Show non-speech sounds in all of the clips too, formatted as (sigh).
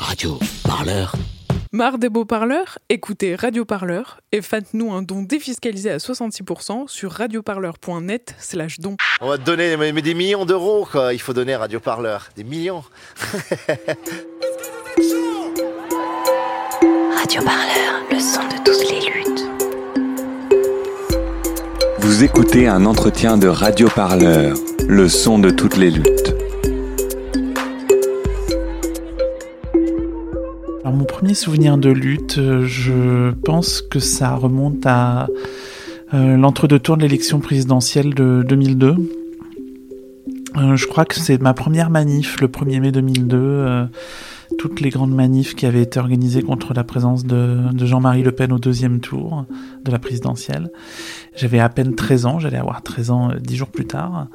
Radio Parleur. Marre des beaux parleurs Écoutez Radio Parleur et faites-nous un don défiscalisé à 66% sur radioparleur.net slash don. On va te donner mais, mais des millions d'euros, quoi. Il faut donner à Radio Parleur. Des millions. (laughs) Radio Parleur, le son de toutes les luttes. Vous écoutez un entretien de Radio Parleur, le son de toutes les luttes. Alors mon premier souvenir de lutte, euh, je pense que ça remonte à euh, l'entre-deux-tours de l'élection présidentielle de 2002. Euh, je crois que c'est ma première manif, le 1er mai 2002. Toutes les grandes manifs qui avaient été organisées contre la présence de, Jean-Marie Le Pen au deuxième tour de la présidentielle. J'avais à peine 13 ans, j'allais avoir 13 ans euh, 10 jours plus tard.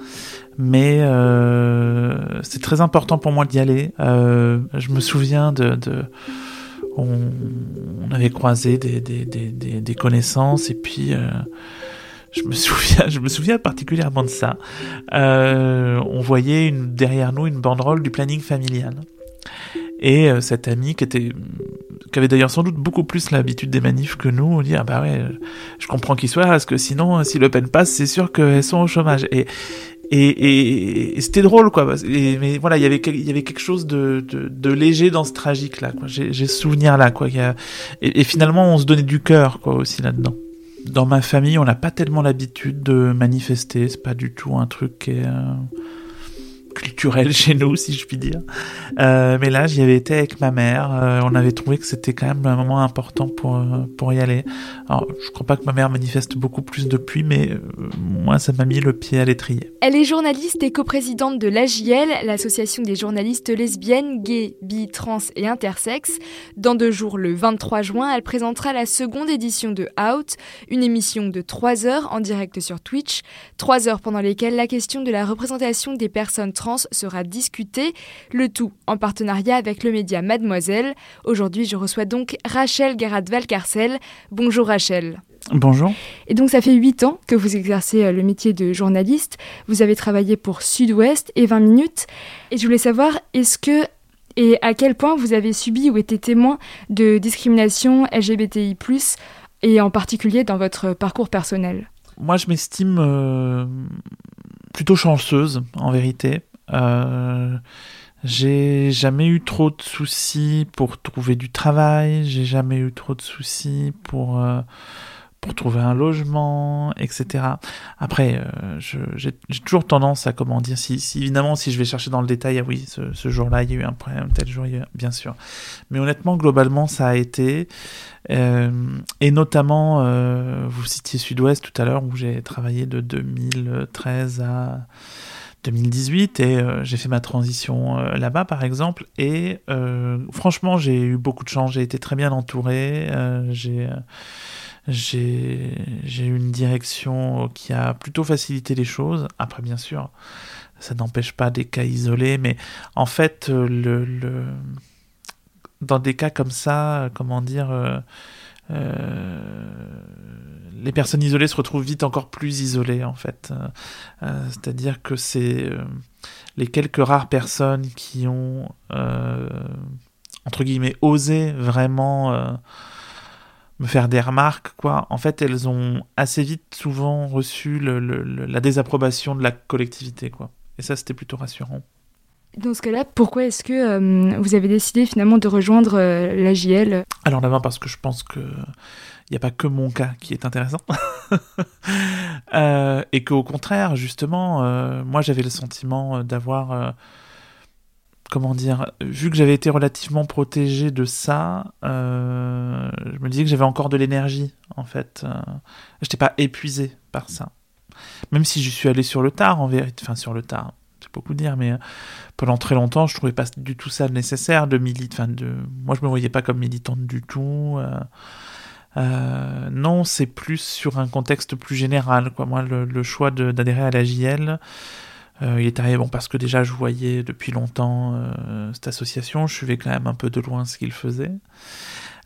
Mais euh, c'est très important pour moi d'y aller. Euh, je me souviens de... on, avait croisé des, connaissances et puis... je me (laughs) souviens, je me souviens particulièrement de ça. On voyait derrière nous une banderole du planning familial. Et euh, cet ami qui était, qui avait d'ailleurs sans doute beaucoup plus l'habitude des manifs que nous, on dit ah bah ouais, euh, je comprends qu'il soit là, parce que sinon, euh, si Le Pen passe, c'est sûr qu'elles sont au chômage. Et et, c'était drôle quoi. mais voilà, il y avait il y avait quelque chose de, de, léger dans ce tragique là. J'ai ce souvenir là quoi. Et, finalement, on se donnait du cœur quoi aussi là-dedans. Dans ma famille, on n'a pas tellement l'habitude de manifester. C'est pas du tout un truc qui est, culturel (laughs) chez nous, si je puis dire. Euh, mais là, j'y avais été avec ma mère. Euh, on avait trouvé que c'était quand même un moment important pour euh, pour y aller. Alors, je crois pas que ma mère manifeste beaucoup plus depuis, mais moi, ça m'a mis le pied à l'étrier. Elle est journaliste et coprésidente de l'AJL, l'association des journalistes lesbiennes, gays, bi, trans et intersexes. Dans deux jours, le 23 juin, elle présentera la seconde édition de Out, une émission de 3 heures en direct sur Twitch. 3 heures pendant lesquelles la question de la représentation des personnes trans sera discutée, le tout en partenariat avec le média Mademoiselle. Aujourd'hui, je reçois donc Rachel Garat-Valcarcel. Bonjour Rachel. Bonjour. Et donc ça fait 8 ans que vous exercez euh, le métier de journaliste. Vous avez travaillé pour Sud-Ouest et 20 minutes. Et je voulais savoir, est-ce que et à quel point vous avez subi ou été témoin de discrimination LGBTI+, et en particulier dans votre parcours personnel? Moi, je m'estime euh, plutôt chanceuse, en vérité. Euh, j'ai jamais eu trop de soucis pour trouver du travail. J'ai jamais eu trop de soucis pour euh, pour trouver un logement, etc. Après, euh, j'ai toujours tendance à comment dire, si, évidemment, si je vais chercher dans le détail, ah oui, ce, jour-là, il y a eu un problème, tel jour, bien sûr. Mais honnêtement, globalement, ça a été. Et notamment, vous citiez Sud-Ouest tout à l'heure, où j'ai travaillé de 2013 à 2018 et euh, j'ai fait ma transition euh, là-bas, par exemple. Et euh, franchement, j'ai eu beaucoup de chance. J'ai été très bien entouré. j'ai j'ai eu une direction qui a plutôt facilité les choses. Après, bien sûr, ça n'empêche pas des cas isolés, mais en fait, le, le dans des cas comme ça, comment dire, les personnes isolées se retrouvent vite encore plus isolées en fait. Euh, euh, C'est-à-dire que c'est euh, les quelques rares personnes qui ont euh, entre guillemets osé vraiment euh, me faire des remarques, quoi. En fait, elles ont assez vite souvent reçu la désapprobation de la collectivité, quoi. Et ça, c'était plutôt rassurant. Dans ce cas-là, pourquoi est-ce que euh, vous avez décidé finalement de rejoindre euh, l'AJL Alors d'abord parce que je pense que il n'y a pas que mon cas qui est intéressant. (laughs) Euh, et qu'au contraire, justement, moi j'avais le sentiment d'avoir, comment dire, vu que j'avais été relativement protégé de ça, je me disais que j'avais encore de l'énergie, en fait. Je n'étais pas épuisé par ça. Même si je suis allé sur le tard, en vérité, enfin sur le tard, beaucoup dire, mais euh, pendant très longtemps, je trouvais pas du tout ça nécessaire de militer. Enfin. Moi, je me voyais pas comme militante du tout. euh, euh, non, c'est plus sur un contexte plus général. Quoi. Moi, le, choix d'adhérer à la JL, il est arrivé bon, parce que déjà, je voyais depuis longtemps cette association. Je suivais quand même un peu de loin ce qu'ils faisaient.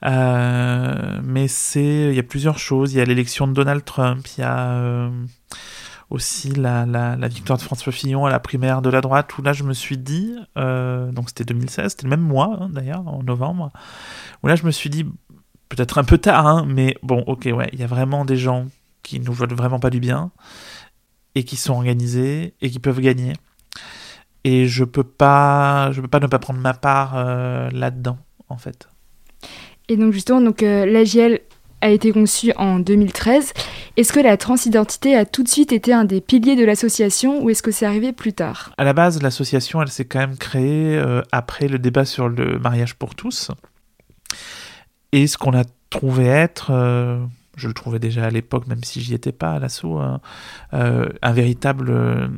Mais c'est, il y a plusieurs choses. Il y a l'élection de Donald Trump. Il y a aussi la, la, victoire de François Fillon à la primaire de la droite, où là je me suis dit, euh, donc c'était 2016, c'était le même mois hein, d'ailleurs, en novembre, où là je me suis dit, peut-être un peu tard, hein, mais bon, ok, ouais, il y a vraiment des gens qui nous veulent vraiment pas du bien, et qui sont organisés, et qui peuvent gagner. Et je peux pas, je peux pas ne pas prendre ma part euh, là-dedans, en fait. Et donc justement, donc euh, l'AGL a été conçue en 2013. Est-ce que la transidentité a tout de suite été un des piliers de l'association ou est-ce que c'est arrivé plus tard? À la base, l'association, elle s'est quand même créée euh, après le débat sur le mariage pour tous. Et ce qu'on a trouvé être, euh, je le trouvais déjà à l'époque, même si j'y étais pas à l'assaut, euh, un véritable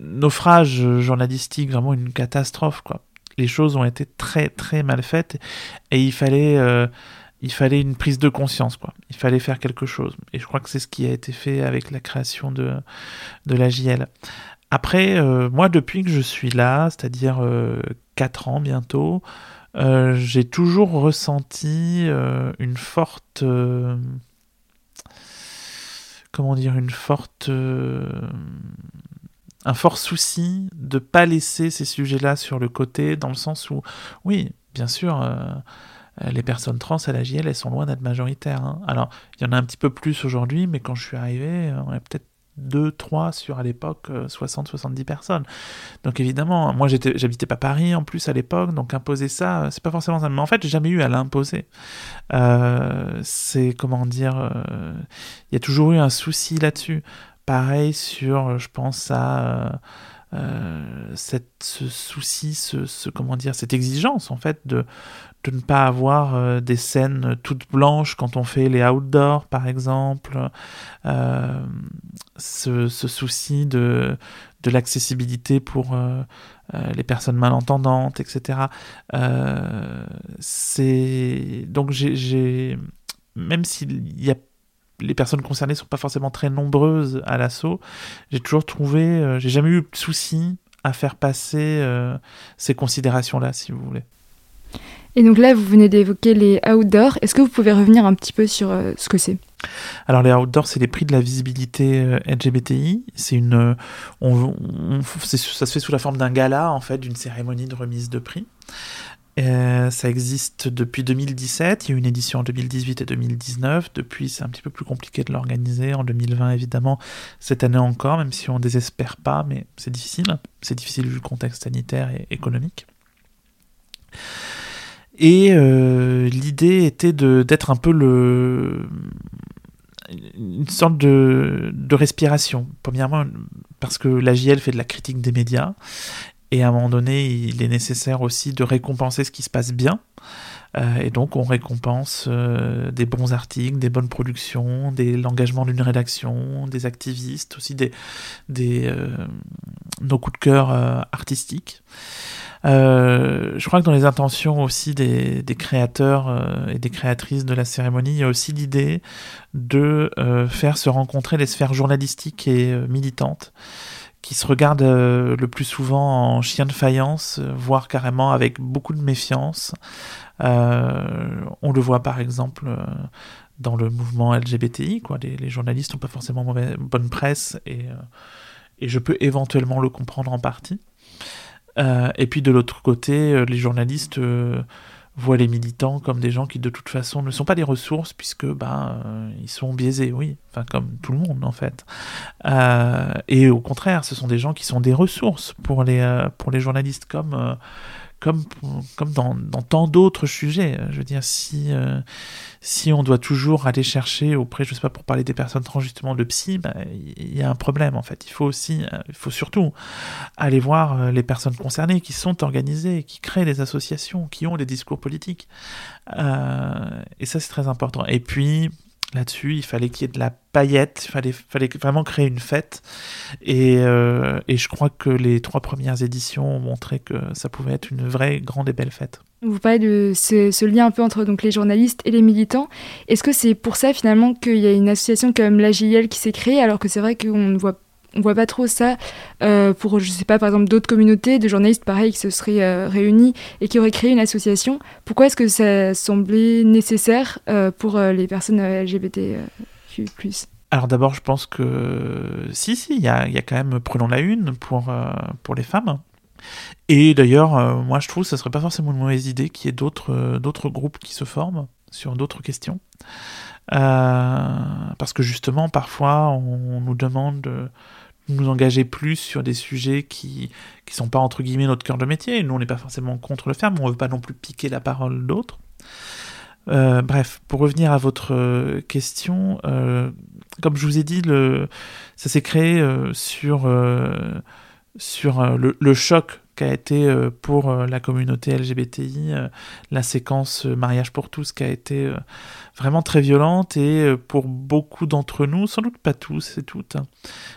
naufrage journalistique, vraiment une catastrophe. Les choses ont été très très mal faites et il fallait il fallait une prise de conscience, quoi. Il fallait faire quelque chose. Et je crois que c'est ce qui a été fait avec la création de, de la JL. Après, euh, moi, depuis que je suis là, c'est-à-dire euh, 4 ans bientôt, euh, j'ai toujours ressenti euh, une forte... comment dire Une forte... un fort souci de pas laisser ces sujets-là sur le côté, dans le sens où, oui, bien sûr, les personnes trans à la JL, elles sont loin d'être majoritaires. hein. Alors, il y en a un petit peu plus aujourd'hui, mais quand je suis arrivé, euh, on est peut-être 2, 3 sur à l'époque 60-70 personnes. Donc évidemment, moi j'étais, j'habitais pas Paris en plus à l'époque, donc imposer ça, euh, c'est pas forcément ça. Mais en fait, j'ai jamais eu à l'imposer. Euh, c'est comment dire, euh, il y a toujours eu un souci là-dessus. Pareil sur, je pense à euh, cette, ce souci, ce, comment dire, cette exigence en fait de, de ne pas avoir euh, des scènes toutes blanches quand on fait les outdoors par exemple, euh, ce, souci de, de l'accessibilité pour euh, les personnes malentendantes, etc. c'est donc j'ai même a les personnes concernées sont pas forcément très nombreuses à l'assaut. J'ai toujours trouvé, j'ai jamais eu de souci à faire passer ces considérations-là, si vous voulez. Et donc là, vous venez d'évoquer les outdoors. Est-ce que vous pouvez revenir un petit peu sur euh, ce que c'est? Alors les outdoors, c'est les prix de la visibilité euh, LGBTI. C'est une, euh, ça se fait sous la forme d'un gala en fait, d'une cérémonie de remise de prix. Ça existe depuis 2017, il y a eu une édition en 2018 et 2019. Depuis, c'est un petit peu plus compliqué de l'organiser. En 2020, évidemment, cette année encore, même si on désespère pas, mais c'est difficile. C'est difficile vu le contexte sanitaire et économique. Et euh, l'idée était d'être un peu le une sorte de, de respiration. Premièrement, parce que la JL fait de la critique des médias et à un moment donné, il est nécessaire aussi de récompenser ce qui se passe bien. Euh, et donc, on récompense euh, des bons articles, des bonnes productions, l'engagement d'une rédaction, des activistes, aussi des, des, nos coups de cœur artistiques. Je crois que dans les intentions aussi des, créateurs et des créatrices de la cérémonie, il y a aussi l'idée de faire se rencontrer les sphères journalistiques et militantes qui se regardent euh, le plus souvent en chien de faïence, euh, voire carrément avec beaucoup de méfiance. Euh, on le voit par exemple euh, dans le mouvement LGBTI, quoi. Les, journalistes n'ont pas forcément bonne presse et je peux éventuellement le comprendre en partie. Et puis de l'autre côté, les journalistes voient les militants comme des gens qui de toute façon ne sont pas des ressources puisque ben euh, ils sont biaisés oui. Enfin comme tout le monde en fait. Euh, et au contraire ce sont des gens qui sont des ressources pour les euh, pour les journalistes comme euh, comme comme dans, tant d'autres sujets. Je veux dire si euh, si on doit toujours aller chercher auprès je sais pas pour parler des personnes trans justement de psy il bah, y a un problème en fait. Il faut aussi il faut surtout aller voir les personnes concernées qui sont organisées qui créent des associations qui ont des discours politiques. Euh, et ça c'est très important. Et puis là-dessus, il fallait qu'il y ait de la paillette, il fallait, vraiment créer une fête. Et, euh, et, je crois que les trois premières éditions ont montré que ça pouvait être une vraie grande et belle fête. Vous parlez de ce, lien un peu entre donc, les journalistes et les militants. Est-ce que c'est pour ça finalement qu'il y a une association comme la JL qui s'est créée alors que c'est vrai qu'on ne voit on voit pas trop ça euh, pour, je sais pas, par exemple, d'autres communautés de journalistes, pareil, qui se seraient euh, réunis et qui auraient créé une association. Pourquoi est-ce que ça semblait nécessaire euh, pour les personnes LGBTQ+. alors d'abord, je pense que si, si, il y a, y a, quand même Prenons la Une pour, pour les femmes. Et d'ailleurs, moi je trouve que ce serait pas forcément une mauvaise idée qu'il y ait d'autres groupes qui se forment sur d'autres questions. parce que justement, parfois, on, nous demande de nous engager plus sur des sujets qui qui sont pas entre guillemets notre cœur de métier. Nous, on n'est pas forcément contre le faire, mais on veut pas non plus piquer la parole d'autres. Euh, bref, pour revenir à votre euh, question, euh, comme je vous ai dit, le, ça s'est créé sur, sur le, choc qu'a été pour la communauté LGBTI la séquence mariage pour tous qui a été vraiment très violente et pour beaucoup d'entre nous, sans doute pas tous et toutes, hein,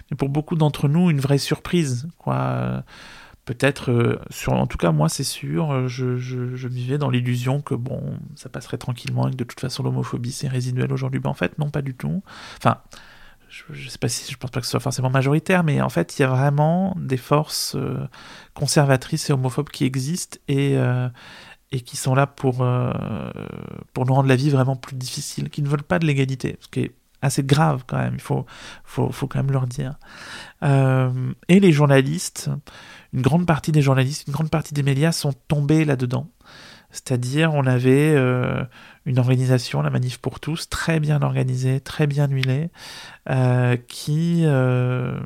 mais pour beaucoup d'entre nous une vraie surprise quoi peut-être, euh, sur, en tout cas moi c'est sûr, euh, je, je, je, vivais dans l'illusion que bon, ça passerait tranquillement et que de toute façon l'homophobie c'est résiduel aujourd'hui. Ben, en fait non pas du tout. Enfin, je, je, sais pas si je pense pas que ce soit forcément majoritaire, mais en fait il y a vraiment des forces euh, conservatrices et homophobes qui existent et euh, qui sont là pour euh, pour nous rendre la vie vraiment plus difficile, qui ne veulent pas de l'égalité, ce qui est assez grave quand même. Il faut faut faut quand même leur dire. et les journalistes une grande partie des journalistes, une grande partie des médias sont tombés là-dedans. C'est-à-dire, on avait euh, une organisation, la Manif pour tous, très bien organisée, très bien huilée, euh, qui, euh,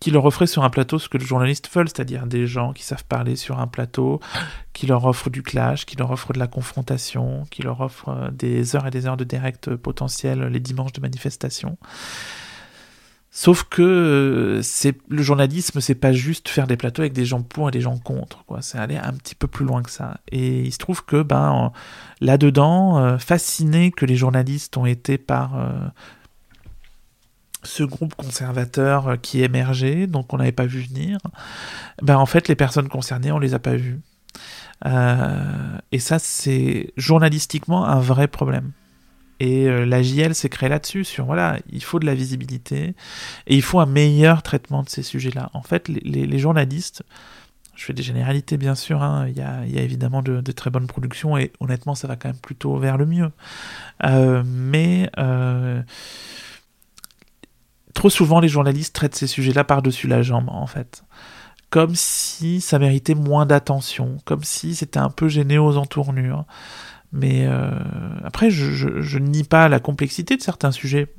qui leur offrait sur un plateau ce que les journalistes veulent, c'est-à-dire des gens qui savent parler sur un plateau, qui leur offrent du clash, qui leur offrent de la confrontation, qui leur offrent des heures et des heures de direct potentiel les dimanches de manifestation. Sauf que euh, c'est le journalisme, c'est pas juste faire des plateaux avec des gens pour et des gens contre, quoi. C'est aller un petit peu plus loin que ça. Et il se trouve que, ben, là-dedans, euh, fasciné que les journalistes ont été par euh, ce groupe conservateur qui émergeait, donc on n'avait pas vu venir, ben, en fait, les personnes concernées, on les a pas vues. Et ça, c'est journalistiquement un vrai problème. Et euh, la JL s'est créée là-dessus, sur voilà, il faut de la visibilité et il faut un meilleur traitement de ces sujets-là. En fait, les, journalistes, je fais des généralités bien sûr, hein, il, y a, évidemment de, de, très bonnes productions et honnêtement, ça va quand même plutôt vers le mieux. Euh, mais euh, trop souvent, les journalistes traitent ces sujets-là par-dessus la jambe, en fait comme si ça méritait moins d'attention, comme si c'était un peu gêné aux entournures. Mais euh, après, je, je, je, nie pas la complexité de certains sujets.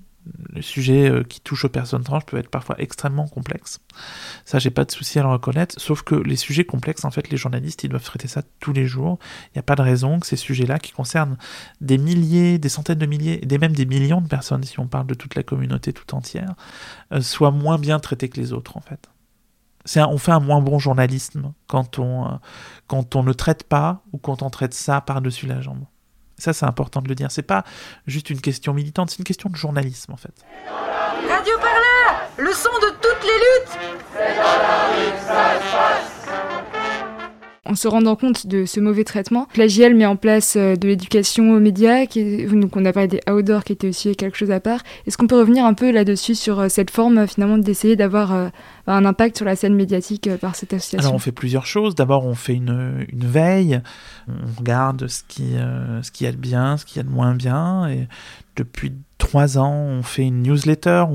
Les sujets euh, qui touchent aux personnes trans peuvent être parfois extrêmement complexes. Ça, j'ai pas de souci à le reconnaître. Sauf que les sujets complexes, en fait, les journalistes, ils doivent traiter ça tous les jours. Il n'y a pas de raison que ces sujets-là, qui concernent des milliers, des centaines de milliers, et même des millions de personnes, si on parle de toute la communauté tout entière, euh, soient moins bien traités que les autres, en fait on fait un moins bon journalisme quand on, euh, quand on ne traite pas ou quand on traite ça par-dessus la jambe. Ça, c'est important de le dire. C'est pas juste une question militante, c'est une question de journalisme en fait. Radio Parleur, le son de toutes les luttes. C'est ça se passe en se rendant compte de ce mauvais traitement, la JL met en place euh, de l'éducation aux médias, qui donc on a parlé des outdoors qui était aussi quelque chose à part. Est-ce qu'on peut revenir un peu là-dessus sur euh, cette forme euh, finalement d'essayer d'avoir un impact sur la scène médiatique par cette association? Alors on fait plusieurs choses. D'abord on fait une, veille, on regarde ce qui, ce qui y a de bien, ce qui y a de moins bien. Et depuis trois ans on fait une newsletter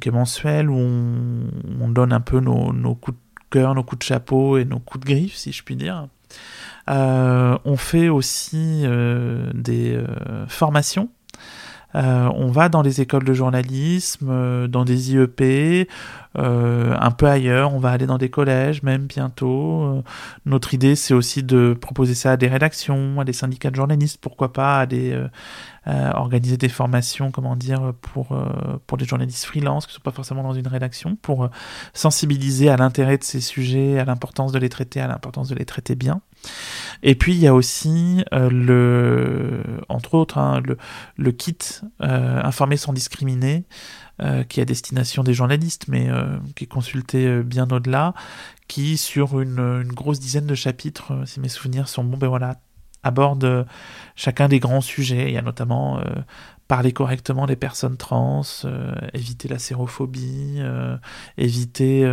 qui est mensuelle, où on, on donne un peu nos, nos coups de nos coups de chapeau et nos coups de griffe, si je puis dire. Euh, on fait aussi euh, des euh, formations. on va dans les écoles de journalisme, dans des IEP, un peu ailleurs. On va aller dans des collèges, même bientôt. notre idée, c'est aussi de proposer ça à des rédactions, à des syndicats de journalistes, pourquoi pas, à des euh, organiser des formations, comment dire, pour, euh, pour les journalistes freelance, qui ne sont pas forcément dans une rédaction, pour euh, sensibiliser à l'intérêt de ces sujets, à l'importance de les traiter, à l'importance de les traiter bien. Et puis il y a aussi euh, le, entre autres, hein, le, le kit euh, Informer sans discriminer, qui est à destination des journalistes, mais qui est consulté bien au-delà, qui sur une, une, grosse dizaine de chapitres, si mes souvenirs sont bons, ben voilà, aborde chacun des grands sujets. Il y a notamment euh, parler correctement des personnes trans, euh, éviter la sérophobie, euh, éviter,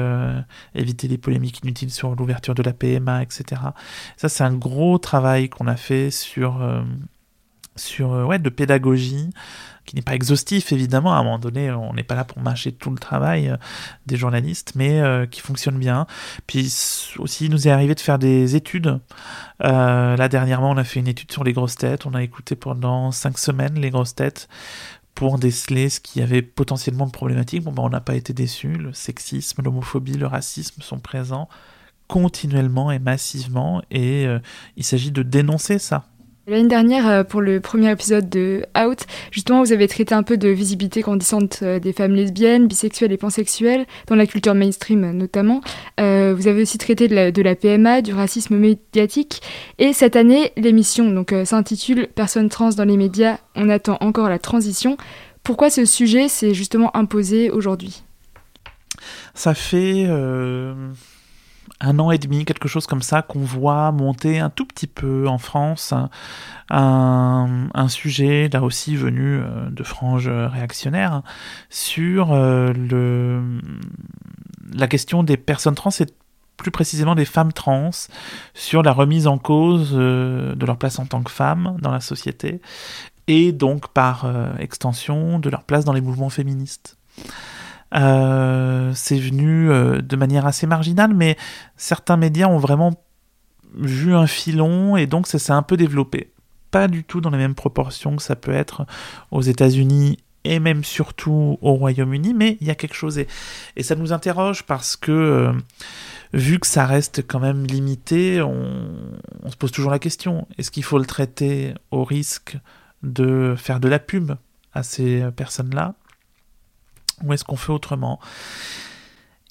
éviter les polémiques inutiles sur l'ouverture de la PMA, etc. Ça, c'est un gros travail qu'on a fait sur sur ouais de pédagogie qui n'est pas exhaustif évidemment. À un moment donné, on n'est pas là pour mâcher tout le travail des journalistes, mais qui fonctionne bien. Puis aussi, il nous est arrivé de faire des études. là dernièrement, on a fait une étude sur les grosses têtes. On a écouté pendant cinq semaines les grosses têtes pour déceler ce qui avait potentiellement de problématique. Bon, ben, on n'a pas été déçus. Le sexisme, l'homophobie, le racisme sont présents continuellement et massivement, et euh, il s'agit de dénoncer ça. L'année dernière, euh, pour le premier épisode de Out, justement, vous avez traité un peu de visibilité grandissante euh, des femmes lesbiennes, bisexuelles et pansexuelles, dans la culture mainstream notamment. vous avez aussi traité de la, PMA, du racisme médiatique. Et cette année, l'émission donc s'intitule Personnes trans dans les médias, on attend encore la transition. Pourquoi ce sujet s'est justement imposé aujourd'hui? Ça fait un an et demi, quelque chose comme ça, qu'on voit monter un tout petit peu en France un, sujet, là aussi venu euh, de franges réactionnaires, sur euh, le, la question des personnes trans et plus précisément des femmes trans, sur la remise en cause euh, de leur place en tant que femmes dans la société, et donc par extension de leur place dans les mouvements féministes. Euh, c'est venu euh, de manière assez marginale, mais certains médias ont vraiment vu un filon et donc ça s'est un peu développé. Pas du tout dans les mêmes proportions que ça peut être aux États-Unis et même surtout au Royaume-Uni, mais il y a quelque chose et, ça nous interroge parce que euh, vu que ça reste quand même limité, on, on se pose toujours la question est-ce qu'il faut le traiter au risque de faire de la pub à ces personnes-là? Ou est-ce qu'on fait autrement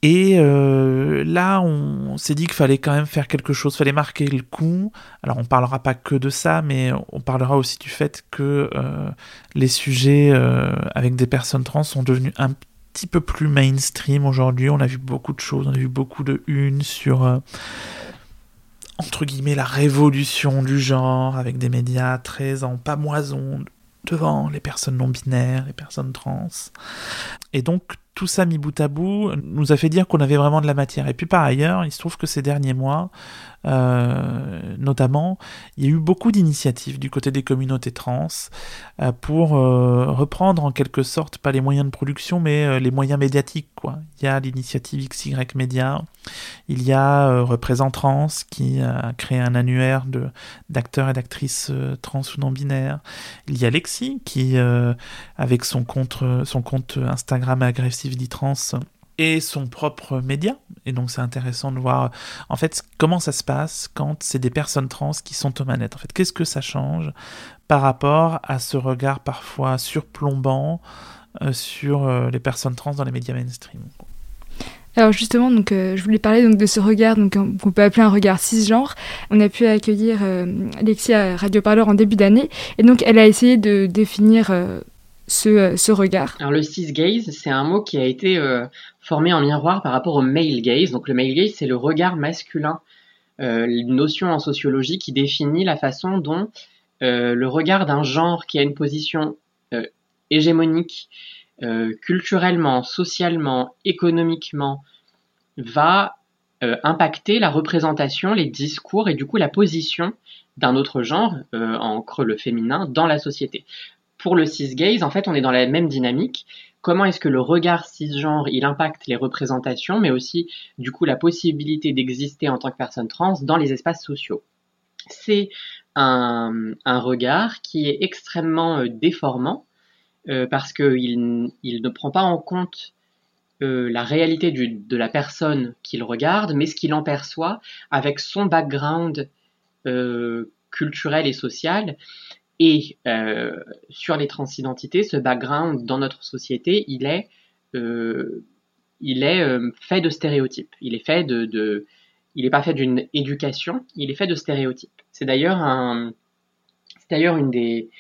et euh, là, on s'est dit qu'il fallait quand même faire quelque chose, fallait marquer le coup. Alors, on parlera pas que de ça, mais on parlera aussi du fait que euh, les sujets euh, avec des personnes trans sont devenus un petit peu plus mainstream aujourd'hui. On a vu beaucoup de choses, on a vu beaucoup de unes sur entre guillemets la révolution du genre avec des médias très en pamoison devant les personnes non binaires, les personnes trans. Et donc tout ça mis bout à bout nous a fait dire qu'on avait vraiment de la matière. Et puis par ailleurs, il se trouve que ces derniers mois, euh, notamment, il y a eu beaucoup d'initiatives du côté des communautés trans euh, pour euh, reprendre en quelque sorte, pas les moyens de production, mais les moyens médiatiques. Quoi. Il y a l'initiative XY Media, il y a Représentrans qui a créé un annuaire d'acteurs et d'actrices trans ou non binaires. Il y a Lexi qui, avec son compte, son compte Instagram Aggressively Trans, et son propre média. Et donc c'est intéressant de voir en fait comment ça se passe quand c'est des personnes trans qui sont aux manettes. En fait, qu'est-ce que ça change par rapport à ce regard parfois surplombant euh, sur euh, les personnes trans dans les médias mainstream? Alors justement, donc euh, je voulais parler donc de ce regard donc qu'on peut appeler un regard cisgenre. On a pu accueillir Alexia Radio Parleur en début d'année et donc elle a essayé de définir ce, ce, regard Alors le cisgaze, c'est un mot qui a été formé en miroir par rapport au male gaze. Donc le male gaze, c'est le regard masculin, euh, une notion en sociologie qui définit la façon dont euh, le regard d'un genre qui a une position euh, hégémonique culturellement, socialement, économiquement, va impacter la représentation, les discours et du coup la position d'un autre genre, en creux le féminin, dans la société. Pour le cisgaze, en fait, on est dans la même dynamique, comment est-ce que le regard cisgenre il impacte les représentations, mais aussi du coup la possibilité d'exister en tant que personne trans dans les espaces sociaux. C'est un, regard qui est extrêmement euh, déformant euh, parce qu'il il ne prend pas en compte euh, la réalité de la personne qu'il regarde, mais ce qu'il en perçoit avec son background culturel et social et euh, sur les transidentités, ce background dans notre société, il est, euh, il est euh, fait de stéréotypes. Il est fait de, de il n'est pas fait d'une éducation, il est fait de stéréotypes. C'est d'ailleurs un, c'est d'ailleurs une des,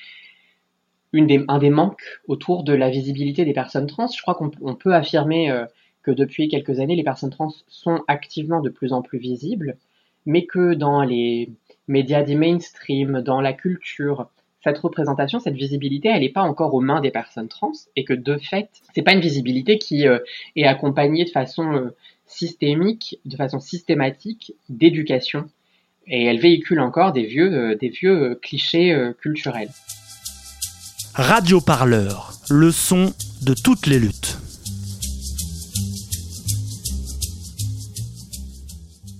une des, un des manques autour de la visibilité des personnes trans. Je crois qu'on on peut affirmer euh, que depuis quelques années, les personnes trans sont activement de plus en plus visibles, mais que dans les médias dits mainstream, dans la culture, cette représentation, cette visibilité, elle n'est pas encore aux mains des personnes trans et que de fait, c'est pas une visibilité qui euh, est accompagnée de façon euh, systémique, de façon systématique d'éducation et elle véhicule encore des vieux, euh, des vieux clichés culturels. Radio Parleur, le son de toutes les luttes.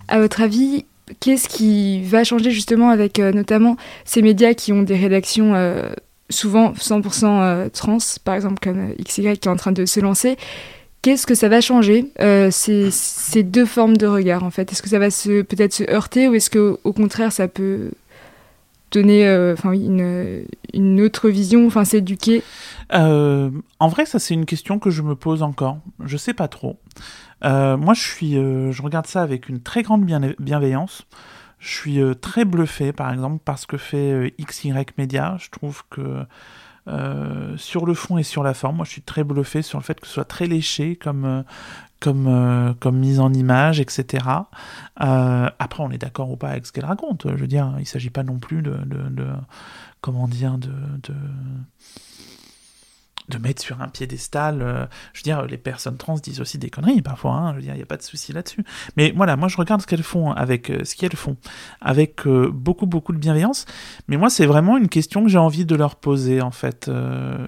À votre avis, qu'est-ce qui va changer justement avec euh, notamment ces médias qui ont des rédactions euh, souvent 100% euh, trans, par exemple comme XY qui est en train de se lancer Qu'est-ce que ça va changer ces, deux formes de regard en fait? Est-ce que ça va peut-être se heurter ou est-ce que au contraire ça peut donner une autre vision, enfin s'éduquer? En vrai, ça c'est une question que je me pose encore. Je sais pas trop. Euh, moi, euh, je regarde ça avec une très grande bienveillance. Je suis euh, très bluffé, par exemple, par ce que fait XY Media. Je trouve que sur le fond et sur la forme, moi, je suis très bluffé sur le fait que ce soit très léché comme mise en image, etc. après, on est d'accord ou pas avec ce qu'elle raconte. Je veux dire, il ne s'agit pas non plus de, comment dire, de de mettre sur un piédestal. Euh, je veux dire, les personnes trans disent aussi des conneries parfois. Hein, je veux dire, il n'y a pas de souci là-dessus. Mais voilà, moi je regarde ce qu'elles font avec euh, ce qu'elles font, avec euh, beaucoup beaucoup de bienveillance. Mais moi, c'est vraiment une question que j'ai envie de leur poser en fait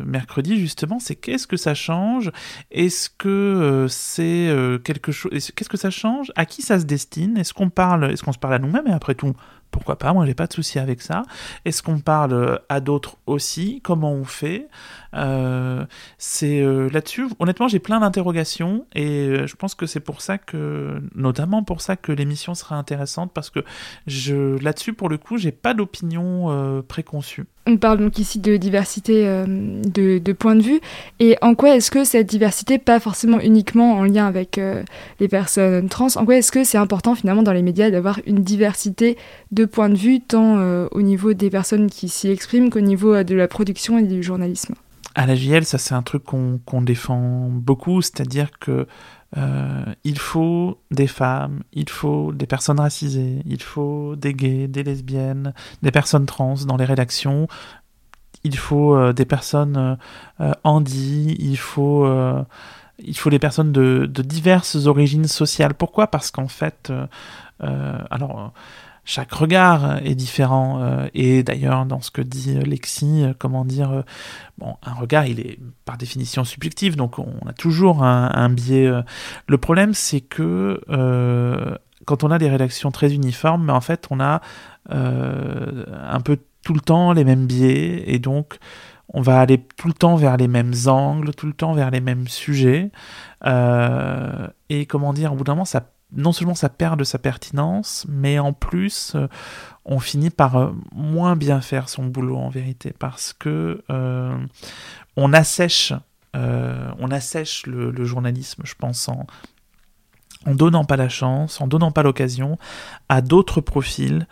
mercredi justement. C'est qu'est-ce que ça change? Est-ce que c'est quelque chose Qu'est-ce que ça change? À qui ça se destine? Est-ce qu'on parle Est-ce qu'on se parle à nous-mêmes? Et après tout, pourquoi pas Moi, j'ai pas de souci avec ça. Est-ce qu'on parle à d'autres aussi? Comment on fait? Euh, C'est euh, là-dessus. Honnêtement, j'ai plein d'interrogations et euh, je pense que c'est pour ça que, notamment pour ça, que l'émission sera intéressante parce que je, là-dessus, pour le coup, j'ai pas d'opinion préconçue. On parle donc ici de diversité de, de points de vue. Et en quoi est-ce que cette diversité, pas forcément uniquement en lien avec les personnes trans, en quoi est-ce que c'est important finalement dans les médias d'avoir une diversité de points de vue, tant au niveau des personnes qui s'y expriment qu'au niveau de la production et du journalisme? À la JL, ça c'est un truc qu'on défend beaucoup, c'est-à-dire que euh, il faut des femmes, il faut des personnes racisées, il faut des gays, des lesbiennes, des personnes trans dans les rédactions, il faut euh, des personnes euh, handy, il faut il faut des personnes de, de, diverses origines sociales. Pourquoi? Parce qu'en fait, alors chaque regard est différent. Euh, et d'ailleurs, dans ce que dit Lexi, euh, comment dire, euh, bon, un regard, il est par définition subjectif, donc on a toujours un, biais. Le problème, c'est que quand on a des rédactions très uniformes, mais en fait, on a un peu tout le temps les mêmes biais, et donc on va aller tout le temps vers les mêmes angles, tout le temps vers les mêmes sujets. et comment dire, au bout d'un moment, ça non seulement ça perd de sa pertinence, mais en plus, euh, on finit par euh, moins bien faire son boulot en vérité, parce que euh, on assèche, on assèche le, journalisme, je pense, en, en donnant pas la chance, en donnant pas l'occasion à d'autres profils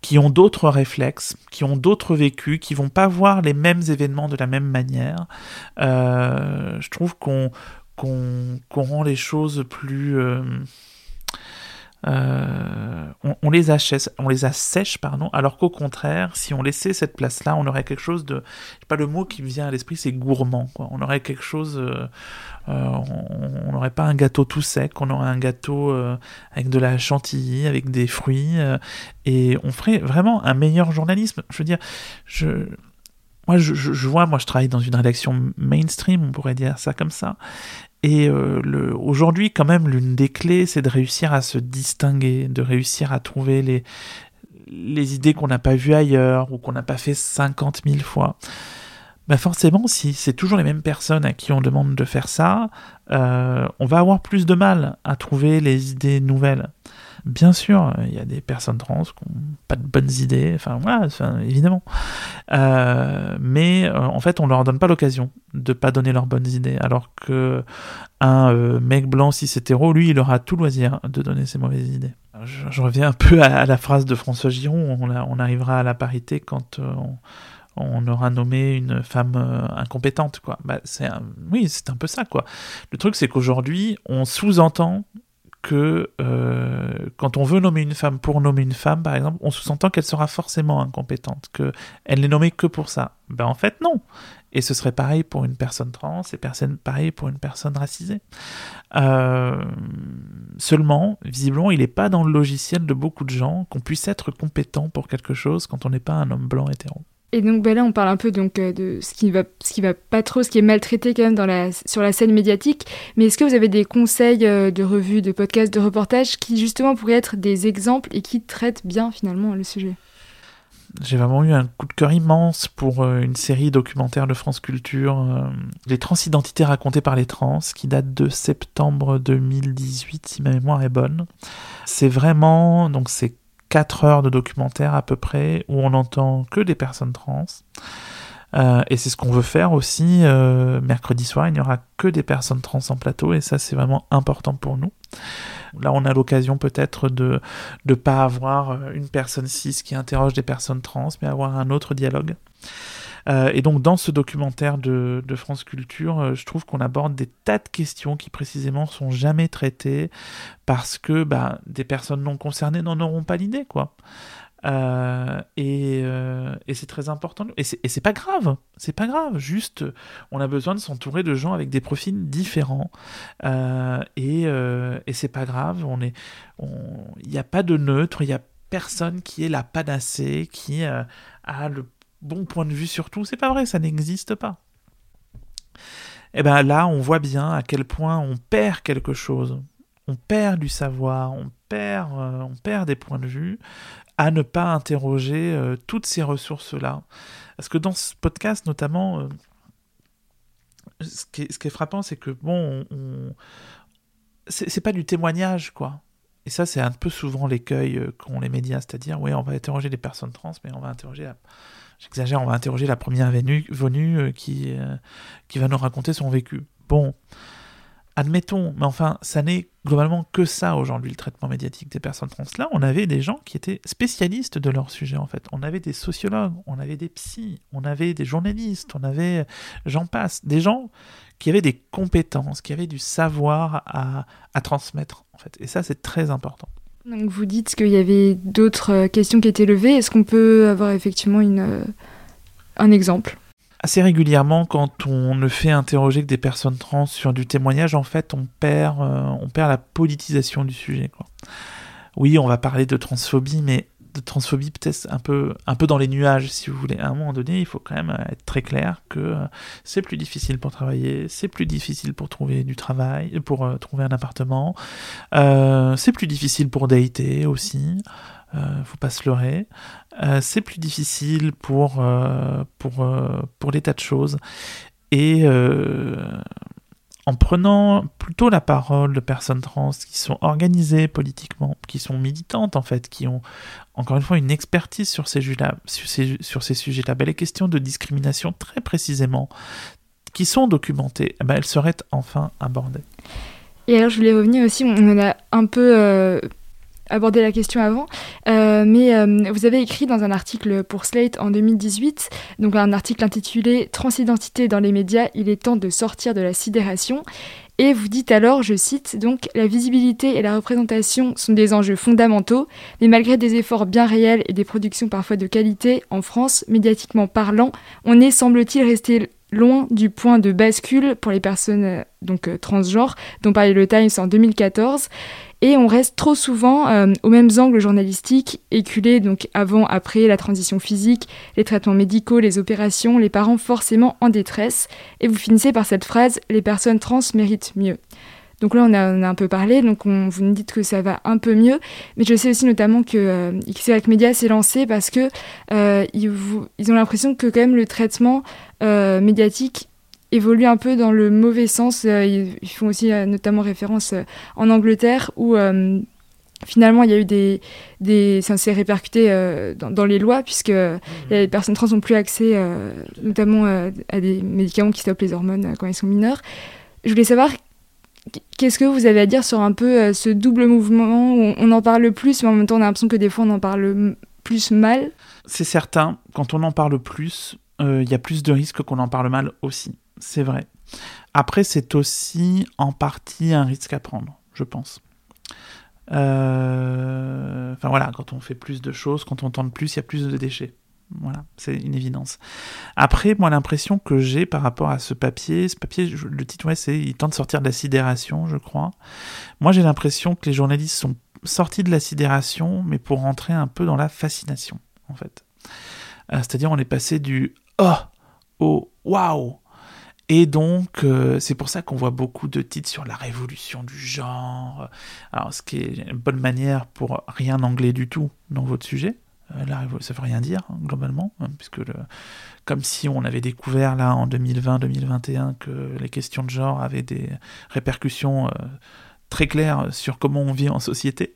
qui ont d'autres réflexes, qui ont d'autres vécus, qui vont pas voir les mêmes événements de la même manière. je trouve qu'on qu'on rend les choses plus euh, on, les on les assèche, pardon, alors qu'au contraire, si on laissait cette place-là, on aurait quelque chose de, je sais pas le mot qui me vient à l'esprit, c'est gourmand. On aurait quelque chose, euh, euh, on n'aurait pas un gâteau tout sec, on aurait un gâteau avec de la chantilly, avec des fruits, et on ferait vraiment un meilleur journalisme. Je veux dire, je moi, je, vois, moi, je travaille dans une rédaction mainstream, on pourrait dire ça comme ça, et euh, aujourd'hui, quand même, l'une des clés, c'est de réussir à se distinguer, de réussir à trouver les, les idées qu'on n'a pas vues ailleurs ou qu'on n'a pas fait 50 000 fois. Bah forcément, si c'est toujours les mêmes personnes à qui on demande de faire ça, euh, on va avoir plus de mal à trouver les idées nouvelles. Bien sûr, il y a des personnes trans qui n'ont pas de bonnes idées, enfin évidemment. Euh, mais euh, en fait, on leur donne pas l'occasion de pas donner leurs bonnes idées, alors que un euh, mec blanc cis hétéro, lui, il aura tout loisir de donner ses mauvaises idées. Je, reviens un peu à, la phrase de François Giron, on, arrivera à la parité quand on, aura nommé une femme incompétente, quoi. Bah, oui, c'est un peu ça, quoi. Le truc, c'est qu'aujourd'hui, on sous-entend que euh, quand on veut nommer une femme pour nommer une femme, par exemple, on sous-entend qu'elle sera forcément incompétente, qu'elle n'est nommée que pour ça. Ben en fait, non. Et ce serait pareil pour une personne trans, et pareil pour une personne racisée. Euh, seulement, visiblement, il n'est pas dans le logiciel de beaucoup de gens qu'on puisse être compétent pour quelque chose quand on n'est pas un homme blanc hétéro. Et donc bah là, on parle un peu euh, de ce qui va, ce qui va pas trop, ce qui est maltraité quand même sur la scène médiatique. Mais est-ce que vous avez des conseils euh, de revues, de podcasts, de reportages qui justement pourraient être des exemples et qui traitent bien finalement le sujet? J'ai vraiment eu un coup de cœur immense pour euh, une série documentaire de France Culture, Les transidentités racontées par les trans, qui date de septembre 2018, si ma mémoire est bonne. C'est vraiment, donc c'est 4 heures de documentaire à peu près où on n'entend que des personnes trans. Euh, et c'est ce qu'on veut faire aussi. Euh, mercredi soir, il n'y aura que des personnes trans en plateau et ça, c'est vraiment important pour nous. Là, on a l'occasion peut-être de ne pas avoir euh, une personne cis qui interroge des personnes trans, mais avoir un autre dialogue. Euh, et donc dans ce documentaire de, France Culture, euh, je trouve qu'on aborde des tas de questions qui précisément sont jamais traitées parce que bah, des personnes non concernées n'en auront pas l'idée, quoi. Euh, et, c'est très important. Et c'est pas grave, c'est pas grave. Juste, on a besoin de s'entourer de gens avec des profils différents. et, et c'est pas grave. On est, il n'y a pas de neutre. Il y a personne qui est la panacée, qui a le bon point de vue sur tout. C'est pas vrai, ça n'existe pas. Et eh bien là, on voit bien à quel point on perd quelque chose. On perd du savoir, on perd, euh, des points de vue à ne pas interroger euh, toutes ces ressources-là. Parce que dans ce podcast, notamment, euh, ce, qui est, frappant, c'est que, bon, on, c'est pas du témoignage, quoi. Et ça, c'est un peu souvent l'écueil qu'ont les médias, c'est-à-dire, oui, on va interroger les personnes trans, mais on va interroger la, j'exagère, on va interroger la première venue, euh, qui, euh, qui va nous raconter son vécu. Bon, admettons, mais enfin, ça n'est globalement que ça aujourd'hui, le traitement médiatique des personnes trans. Là, on avait des gens qui étaient spécialistes de leur sujet, en fait. On avait des sociologues, on avait des psys, on avait des journalistes, on avait, j'en passe, des gens qui avaient des compétences, qui avaient du savoir à, à transmettre, en fait. Et ça, c'est très important. Donc vous dites qu'il y avait d'autres euh, questions qui étaient levées. Est-ce qu'on peut avoir effectivement une, euh, un exemple? Assez régulièrement, quand on ne fait interroger que des personnes trans sur du témoignage, en fait, on perd, euh, on perd la politisation du sujet. Oui, on va parler de transphobie, mais transphobie peut-être un peu, un peu dans les nuages, si vous voulez. À un moment donné, il faut quand même être très clair que euh, c'est plus difficile pour travailler, c'est plus difficile pour trouver du travail, pour euh, trouver un appartement, euh, c'est plus difficile pour dater aussi. Euh, faut pas se leurrer. c'est plus difficile pour, pour, pour des tas de choses. Et en prenant plutôt la parole de personnes trans qui sont organisées politiquement, qui sont militantes en fait, qui ont encore une fois une expertise sur ces, sur ces, sur ces sujets-là, ben, les questions de discrimination très précisément, qui sont documentées, eh ben, elles seraient enfin abordées. Et alors je voulais revenir aussi, on en a un peu euh, abordé la question avant, euh, mais euh, vous avez écrit dans un article pour Slate en 2018, donc un article intitulé Transidentité dans les médias, il est temps de sortir de la sidération. Et vous dites alors, je cite, donc la visibilité et la représentation sont des enjeux fondamentaux, mais malgré des efforts bien réels et des productions parfois de qualité, en France, médiatiquement parlant, on est, semble-t-il, resté loin du point de bascule pour les personnes euh, donc transgenres dont parlait le Times en 2014 et on reste trop souvent euh, aux mêmes angles journalistiques, éculés donc avant, après la transition physique, les traitements médicaux, les opérations, les parents forcément en détresse, et vous finissez par cette phrase « les personnes trans méritent mieux ». Donc là, on a, a, un peu parlé, donc on, vous nous dites que ça va un peu mieux, mais je sais aussi notamment que euh, Media s'est lancé parce que euh, ils, ont l'impression que quand même le traitement euh, médiatique évolue un peu dans le mauvais sens. Euh, ils, font aussi euh, notamment référence euh, en Angleterre où finalement il y a eu des, des ça s'est répercuté dans, les lois puisque mmh. les personnes trans n'ont plus accès notamment à des médicaments qui stoppent les hormones quand ils sont mineurs. Je voulais savoir qu'est-ce que vous avez à dire sur un peu ce double mouvement où on en parle plus mais en même temps on a l'impression que des fois on en parle plus mal? C'est certain, quand on en parle plus, il y a plus de risques qu'on en parle mal aussi c'est vrai. Après, c'est aussi en partie un risque à prendre, je pense. Euh, enfin voilà, quand on fait plus de choses, quand on tente plus, il y a plus de déchets. Voilà, c'est une évidence. Après, moi, l'impression que j'ai par rapport à ce papier, ce papier, le titre, c'est Il tente de sortir de la sidération, je crois. Moi, j'ai l'impression que les journalistes sont sortis de la sidération, mais pour rentrer un peu dans la fascination, en fait. C'est-à-dire, on est passé du oh au waouh. Et donc, euh, c'est pour ça qu'on voit beaucoup de titres sur la révolution du genre. Alors, ce qui est une bonne manière pour rien anglais du tout dans votre sujet. Euh, la ça veut rien dire, hein, globalement, hein, puisque comme si on avait découvert là en 2020-2021 que les questions de genre avaient des répercussions euh, très claires sur comment on vit en société.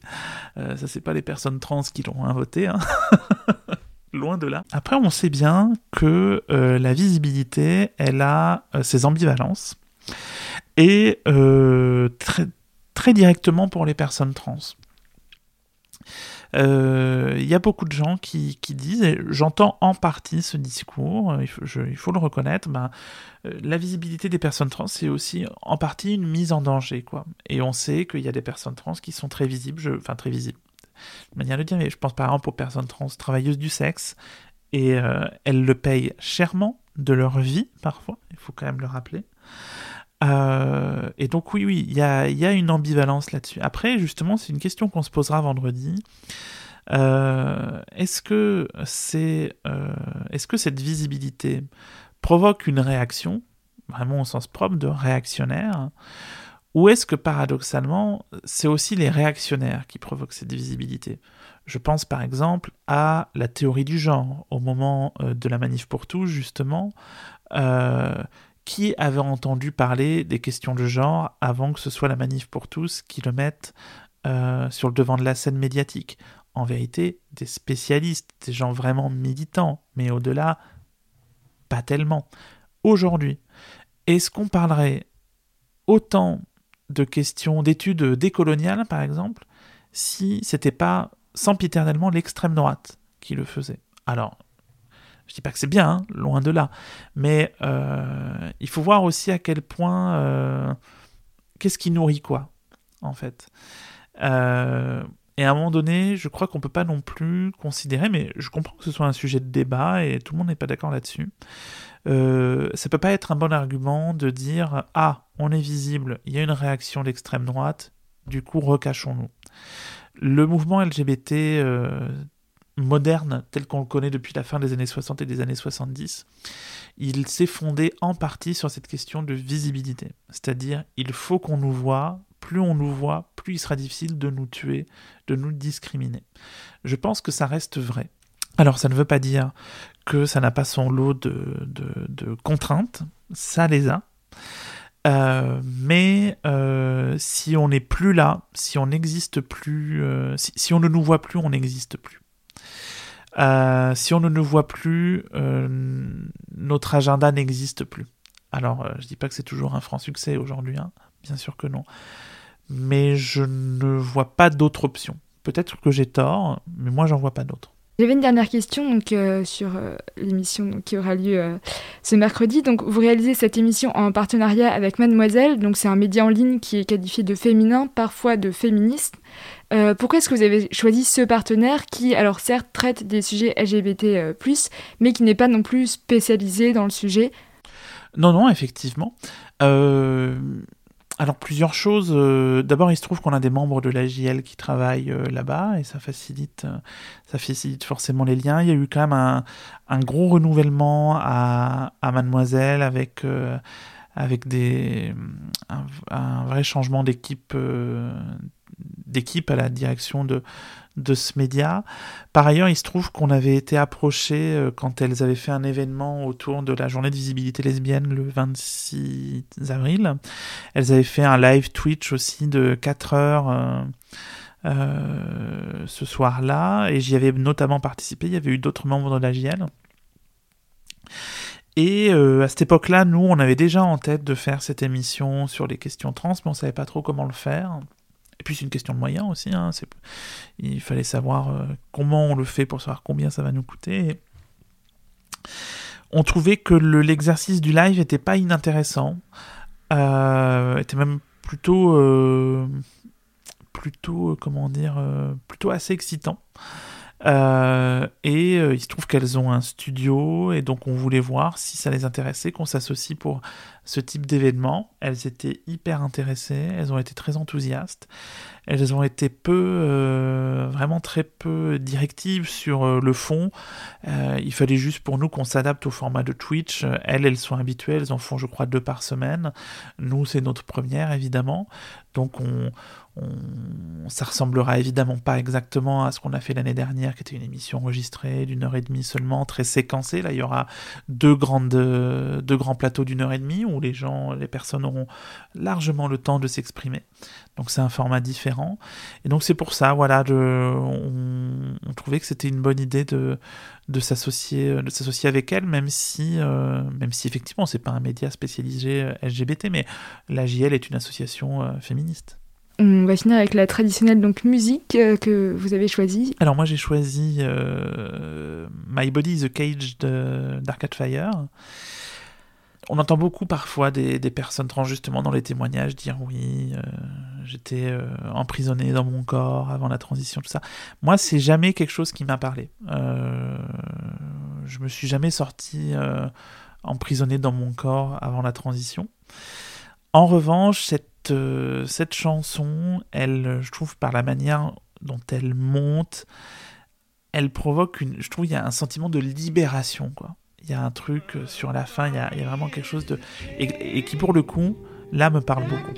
ça, c'est pas les personnes trans qui l'ont inventé. Hein. (laughs) Loin de là. Après, on sait bien que euh, la visibilité, elle a euh, ses ambivalences. Et euh, très, directement pour les personnes trans. Il y a beaucoup de gens qui, disent, et j'entends en partie ce discours, il faut, le reconnaître, ben, la visibilité des personnes trans, c'est aussi en partie une mise en danger. Et on sait qu'il y a des personnes trans qui sont très visibles, je, enfin très visibles, manière de dire, mais je pense par exemple aux personnes trans travailleuses du sexe, et euh, elles le payent chèrement de leur vie, parfois, il faut quand même le rappeler. Euh, et donc oui, oui, il y a, y a, une ambivalence là-dessus. Après, justement, c'est une question qu'on se posera vendredi. Euh, est-ce que c'est, est-ce que cette visibilité provoque une réaction, vraiment au sens propre de réactionnaire, ou est-ce que paradoxalement, c'est aussi les réactionnaires qui provoquent cette visibilité Je pense par exemple à la théorie du genre, au moment euh, de la manif pour tous, justement. Euh, qui avait entendu parler des questions de genre avant que ce soit la manif pour tous qui le mette euh, sur le devant de la scène médiatique En vérité, des spécialistes, des gens vraiment militants, mais au-delà, pas tellement. Aujourd'hui, est-ce qu'on parlerait autant de questions d'études décoloniales, par exemple, si c'était pas sempiternellement l'extrême droite qui le faisait. Alors, je dis pas que c'est bien, hein, loin de là, mais euh, il faut voir aussi à quel point euh, qu'est-ce qui nourrit quoi, en fait. Euh, et à un moment donné, je crois qu'on peut pas non plus considérer, mais je comprends que ce soit un sujet de débat et tout le monde n'est pas d'accord là-dessus. Euh, ça peut pas être un bon argument de dire ah on est visible, il y a une réaction d'extrême droite, du coup recachons-nous. Le mouvement LGBT euh, moderne tel qu'on le connaît depuis la fin des années 60 et des années 70, il s'est fondé en partie sur cette question de visibilité. C'est-à-dire, il faut qu'on nous voit, plus on nous voit, plus il sera difficile de nous tuer, de nous discriminer. Je pense que ça reste vrai. Alors ça ne veut pas dire que ça n'a pas son lot de, contraintes, ça les a. Euh, mais euh, si on n'est plus là, si on n'existe plus, euh, si, on ne nous voit plus, on n'existe plus. si on ne nous voit plus, notre agenda n'existe plus. Alors, je dis pas que c'est toujours un franc succès aujourd'hui, hein, bien sûr que non. Mais je ne vois pas d'autre option. Peut-être que j'ai tort, mais moi j'en vois pas d'autre. J'avais une dernière question donc, euh, sur euh, l'émission qui aura lieu euh, ce mercredi. Donc, vous réalisez cette émission en partenariat avec Mademoiselle. Donc, c'est un média en ligne qui est qualifié de féminin, parfois de féministe. pourquoi est-ce que vous avez choisi ce partenaire qui, alors certes, traite des sujets LGBT+, mais qui n'est pas non plus spécialisé dans le sujet? Non, non, effectivement. Alors plusieurs choses. Euh, d'abord, il se trouve qu'on a des membres de l'AJL qui travaillent euh, là-bas et ça facilite, euh, ça facilite forcément les liens. Il y a eu quand même un, gros renouvellement à, Mademoiselle avec des un vrai changement d'équipe à la direction de de ce média. Par ailleurs, il se trouve qu'on avait été approché euh, quand elles avaient fait un événement autour de la journée de visibilité lesbienne le 26 avril. Elles avaient fait un live Twitch aussi de 4 heures. Euh, euh, ce soir-là, et j'y avais notamment participé, il y avait eu d'autres membres de la JL. Et à cette époque-là, nous, on avait déjà en tête de faire cette émission sur les questions trans, mais on savait pas trop comment le faire. Et puis c'est une question de moyens aussi. Hein, il fallait savoir euh, comment on le fait pour savoir combien ça va nous coûter. On trouvait que l'exercice du live était pas inintéressant, euh, était même plutôt, euh, plutôt comment dire, plutôt assez excitant. Et il se trouve qu'elles ont un studio et donc on voulait voir si ça les intéressait qu'on s'associe pour ce type d'événement. Elles étaient hyper intéressées, elles ont été très enthousiastes, elles ont été peu, euh, vraiment très peu directives sur euh, le fond. Euh, il fallait juste pour nous qu'on s'adapte au format de Twitch. Elles, elles sont habituées, elles en font je crois deux par semaine. Nous, c'est notre première évidemment. Donc on, ça ressemblera évidemment pas exactement à ce qu'on a fait l'année dernière, qui était une émission enregistrée d'une heure et demie seulement, très séquencée. Là, il y aura deux, grands plateaux d'une heure et demie où les gens, les personnes auront largement le temps de s'exprimer. Donc c'est un format différent. Et donc c'est pour ça, voilà, on, trouvait que c'était une bonne idée de, de s'associer, de s'associer avec elle, même si, euh, même si effectivement c'est pas un média spécialisé euh, LGBT, mais la JL est une association euh, féministe. On va finir avec la traditionnelle donc musique euh, que vous avez choisie. Alors moi j'ai choisi euh, My Body is a Cage d'Arcade Fire. On entend beaucoup parfois des, personnes trans justement dans les témoignages dire oui, euh, j'étais emprisonné dans mon corps avant la transition, tout ça. Moi, c'est jamais quelque chose qui m'a parlé. Je me suis jamais sorti emprisonné dans mon corps avant la transition. En revanche, cette cette, cette chanson, elle, je trouve, par la manière dont elle monte, elle provoque une. Je trouve il y a un sentiment de libération, quoi. Il y a un truc sur la fin, il y a, y a vraiment quelque chose de. Et, et, qui, pour le coup, là, me parle beaucoup.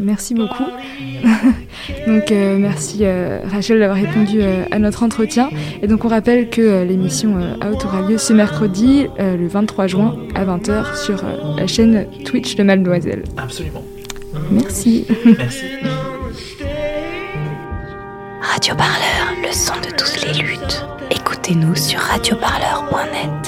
Merci beaucoup. (laughs) donc euh, merci euh, Rachel d'avoir répondu euh, à notre entretien. Et donc on rappelle que l'émission Out aura lieu ce mercredi, le 23 juin à 20h sur la chaîne Twitch de Mademoiselle. Absolument. Merci. Merci. Radio Parleur, le son de toutes les luttes. Écoutez-nous sur radioparleur.net.